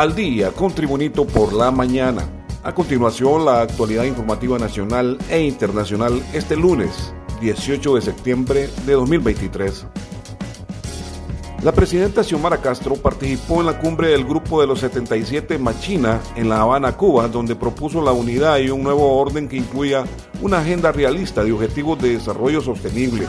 Al día con Tribunito por la mañana. A continuación, la actualidad informativa nacional e internacional este lunes, 18 de septiembre de 2023. La presidenta Xiomara Castro participó en la cumbre del Grupo de los 77 Machina en La Habana, Cuba, donde propuso la unidad y un nuevo orden que incluya una agenda realista de objetivos de desarrollo sostenible.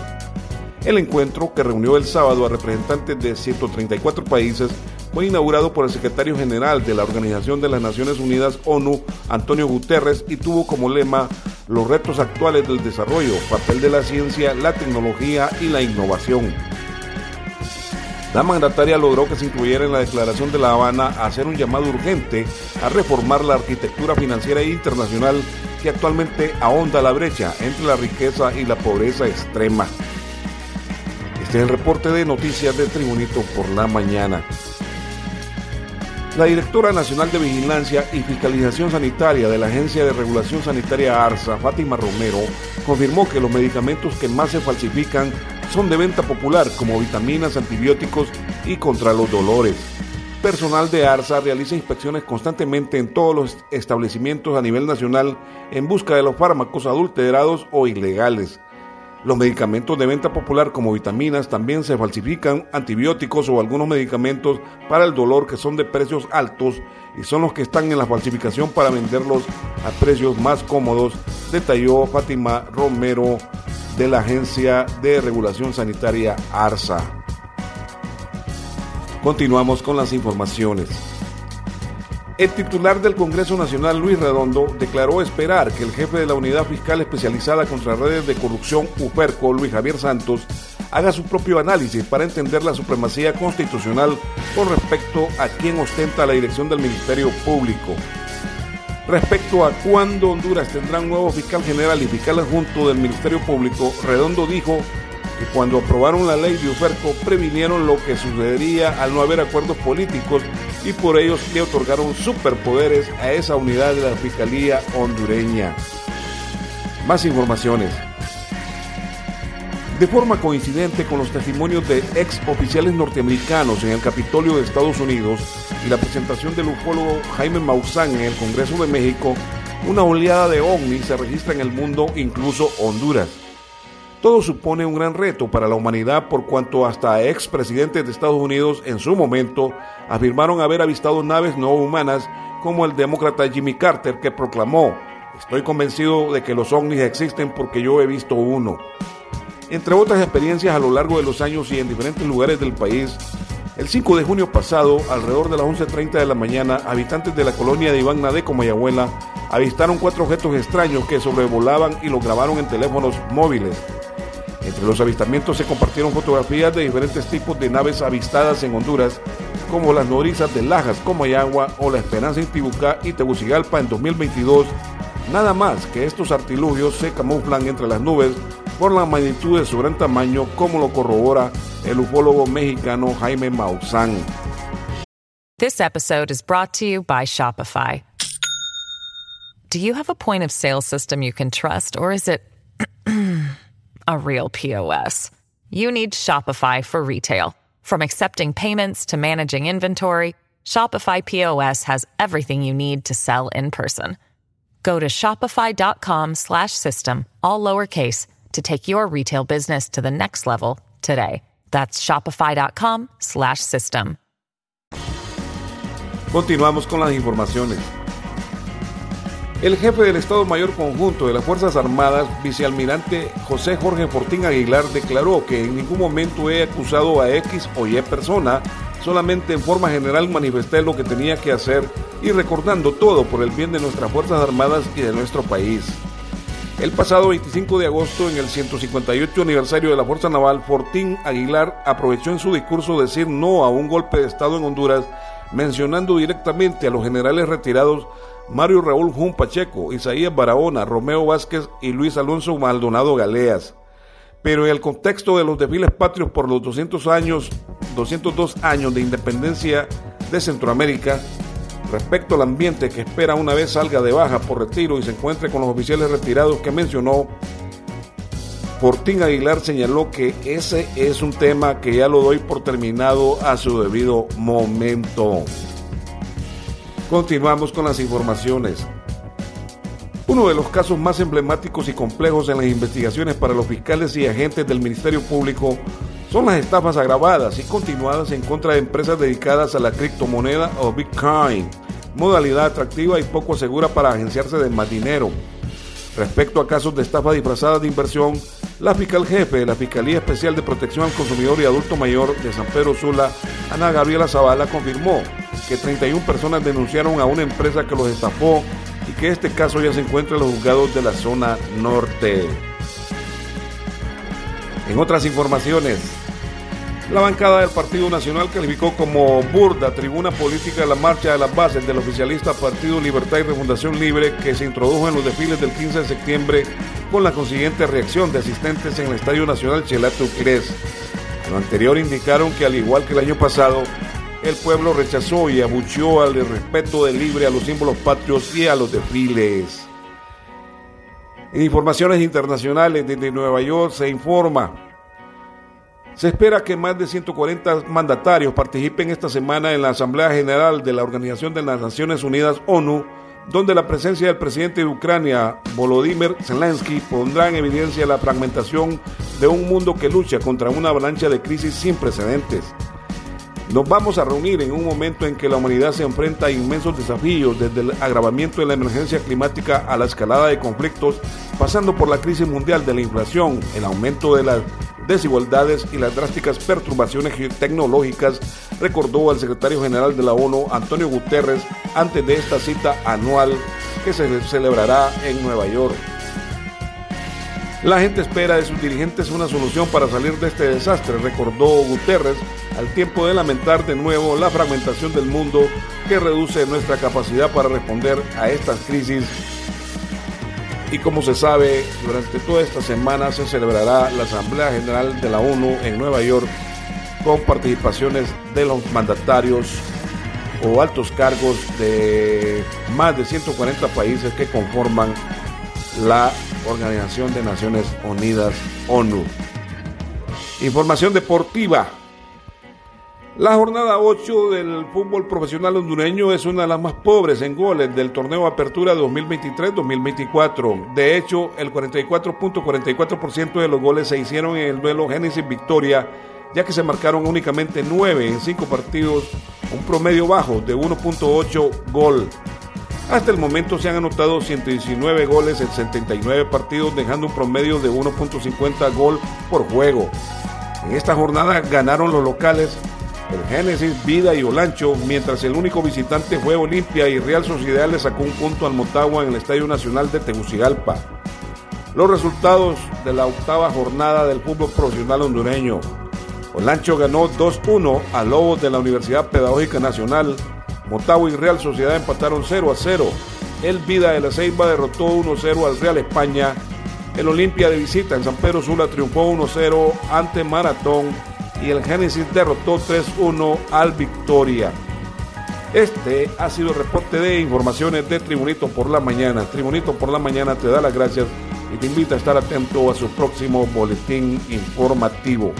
El encuentro, que reunió el sábado a representantes de 134 países, fue inaugurado por el secretario general de la Organización de las Naciones Unidas, ONU, Antonio Guterres, y tuvo como lema los retos actuales del desarrollo, papel de la ciencia, la tecnología y la innovación. La mandataria logró que se incluyera en la declaración de La Habana a hacer un llamado urgente a reformar la arquitectura financiera internacional que actualmente ahonda la brecha entre la riqueza y la pobreza extrema. Este es el reporte de noticias de Tribunito por la mañana. La directora nacional de Vigilancia y Fiscalización Sanitaria de la Agencia de Regulación Sanitaria ARSA, Fátima Romero, confirmó que los medicamentos que más se falsifican son de venta popular como vitaminas, antibióticos y contra los dolores. Personal de ARSA realiza inspecciones constantemente en todos los establecimientos a nivel nacional en busca de los fármacos adulterados o ilegales. Los medicamentos de venta popular como vitaminas también se falsifican, antibióticos o algunos medicamentos para el dolor que son de precios altos y son los que están en la falsificación para venderlos a precios más cómodos, detalló Fátima Romero de la Agencia de Regulación Sanitaria ARSA. Continuamos con las informaciones. El titular del Congreso Nacional, Luis Redondo, declaró esperar que el jefe de la Unidad Fiscal Especializada contra Redes de Corrupción, UFERCO, Luis Javier Santos, haga su propio análisis para entender la supremacía constitucional con respecto a quién ostenta la dirección del Ministerio Público. Respecto a cuándo Honduras tendrá un nuevo fiscal general y fiscal adjunto del Ministerio Público, Redondo dijo cuando aprobaron la ley de UFERCO previnieron lo que sucedería al no haber acuerdos políticos y por ellos le otorgaron superpoderes a esa unidad de la Fiscalía hondureña. Más informaciones. De forma coincidente con los testimonios de ex oficiales norteamericanos en el Capitolio de Estados Unidos y la presentación del ufólogo Jaime Maussan en el Congreso de México, una oleada de ovnis se registra en el mundo, incluso Honduras. Todo supone un gran reto para la humanidad por cuanto hasta expresidentes de Estados Unidos en su momento afirmaron haber avistado naves no humanas como el demócrata Jimmy Carter que proclamó, estoy convencido de que los ovnis existen porque yo he visto uno. Entre otras experiencias a lo largo de los años y en diferentes lugares del país, el 5 de junio pasado, alrededor de las 11.30 de la mañana, habitantes de la colonia de Iván Nadeco, Mayabuela, avistaron cuatro objetos extraños que sobrevolaban y los grabaron en teléfonos móviles. Entre los avistamientos se compartieron fotografías de diferentes tipos de naves avistadas en Honduras, como las nodrizas de Lajas, Comayagua o la Esperanza Intibucá y Tegucigalpa en 2022. Nada más que estos artilugios se camuflan entre las nubes por la magnitud de su gran tamaño, como lo corrobora el ufólogo mexicano Jaime Maussan. This episode is brought to you by Shopify. Do you have a point of sale system you can trust, or is it a real POS? You need Shopify for retail. From accepting payments to managing inventory, Shopify POS has everything you need to sell in person. Go to shopify.com slash system, all lowercase, to take your retail business to the next level today. That's shopify.com slash system. Continuamos con las informaciones. El jefe del Estado Mayor Conjunto de las Fuerzas Armadas, vicealmirante José Jorge Fortín Aguilar, declaró que en ningún momento he acusado a X o Y persona, solamente en forma general manifesté lo que tenía que hacer y recordando todo por el bien de nuestras Fuerzas Armadas y de nuestro país. El pasado 25 de agosto, en el 158 aniversario de la Fuerza Naval, Fortín Aguilar aprovechó en su discurso decir no a un golpe de Estado en Honduras, mencionando directamente a los generales retirados Mario Raúl Jun Pacheco, Isaías Barahona, Romeo Vázquez y Luis Alonso Maldonado Galeas. Pero en el contexto de los desfiles patrios por los 200 años, 202 años de independencia de Centroamérica, respecto al ambiente que espera una vez salga de baja por retiro y se encuentre con los oficiales retirados que mencionó, Fortín Aguilar señaló que ese es un tema que ya lo doy por terminado a su debido momento. Continuamos con las informaciones. Uno de los casos más emblemáticos y complejos en las investigaciones para los fiscales y agentes del Ministerio Público son las estafas agravadas y continuadas en contra de empresas dedicadas a la criptomoneda o Bitcoin, modalidad atractiva y poco segura para agenciarse de más dinero. Respecto a casos de estafa disfrazada de inversión, la fiscal jefe de la Fiscalía Especial de Protección al Consumidor y Adulto Mayor de San Pedro Sula, Ana Gabriela Zavala, confirmó que 31 personas denunciaron a una empresa que los estafó y que este caso ya se encuentra en los juzgados de la zona norte. En otras informaciones, la bancada del Partido Nacional calificó como burda tribuna política la marcha de las bases del oficialista Partido Libertad y Refundación Libre que se introdujo en los desfiles del 15 de septiembre con la consiguiente reacción de asistentes en el Estadio Nacional Chelato Quirés. Lo anterior indicaron que al igual que el año pasado, el pueblo rechazó y abucheó al respeto del libre a los símbolos patrios y a los desfiles. En informaciones internacionales desde Nueva York se informa. Se espera que más de 140 mandatarios participen esta semana en la Asamblea General de la Organización de las Naciones Unidas ONU, donde la presencia del presidente de Ucrania, Volodymyr Zelensky, pondrá en evidencia la fragmentación de un mundo que lucha contra una avalancha de crisis sin precedentes. Nos vamos a reunir en un momento en que la humanidad se enfrenta a inmensos desafíos, desde el agravamiento de la emergencia climática a la escalada de conflictos, pasando por la crisis mundial de la inflación, el aumento de las desigualdades y las drásticas perturbaciones tecnológicas, recordó el secretario general de la ONU, Antonio Guterres, antes de esta cita anual que se celebrará en Nueva York. La gente espera de sus dirigentes una solución para salir de este desastre, recordó Guterres, al tiempo de lamentar de nuevo la fragmentación del mundo que reduce nuestra capacidad para responder a estas crisis. Y como se sabe, durante toda esta semana se celebrará la Asamblea General de la ONU en Nueva York con participaciones de los mandatarios o altos cargos de más de 140 países que conforman la Organización de Naciones Unidas, ONU. Información deportiva. La jornada 8 del fútbol profesional hondureño es una de las más pobres en goles del torneo Apertura 2023-2024. De hecho, el 44.44% de los goles se hicieron en el duelo Génesis Victoria, ya que se marcaron únicamente 9 en 5 partidos, un promedio bajo de 1.8 gol. Hasta el momento se han anotado 119 goles en 79 partidos, dejando un promedio de 1.50 gol por juego. En esta jornada ganaron los locales el Génesis, Vida y Olancho, mientras el único visitante fue Olimpia y Real Sociedad le sacó un punto al Motagua en el Estadio Nacional de Tegucigalpa. Los resultados de la octava jornada del fútbol profesional hondureño. Olancho ganó 2-1 a Lobos de la Universidad Pedagógica Nacional Motagua y Real Sociedad empataron 0 a 0. El Vida de la Ceiba derrotó 1-0 al Real España. El Olimpia de visita en San Pedro Sula triunfó 1-0 ante Maratón y el Génesis derrotó 3-1 al Victoria. Este ha sido el reporte de informaciones de Tribunito por la Mañana. Tribunito por la Mañana te da las gracias y te invita a estar atento a su próximo boletín informativo.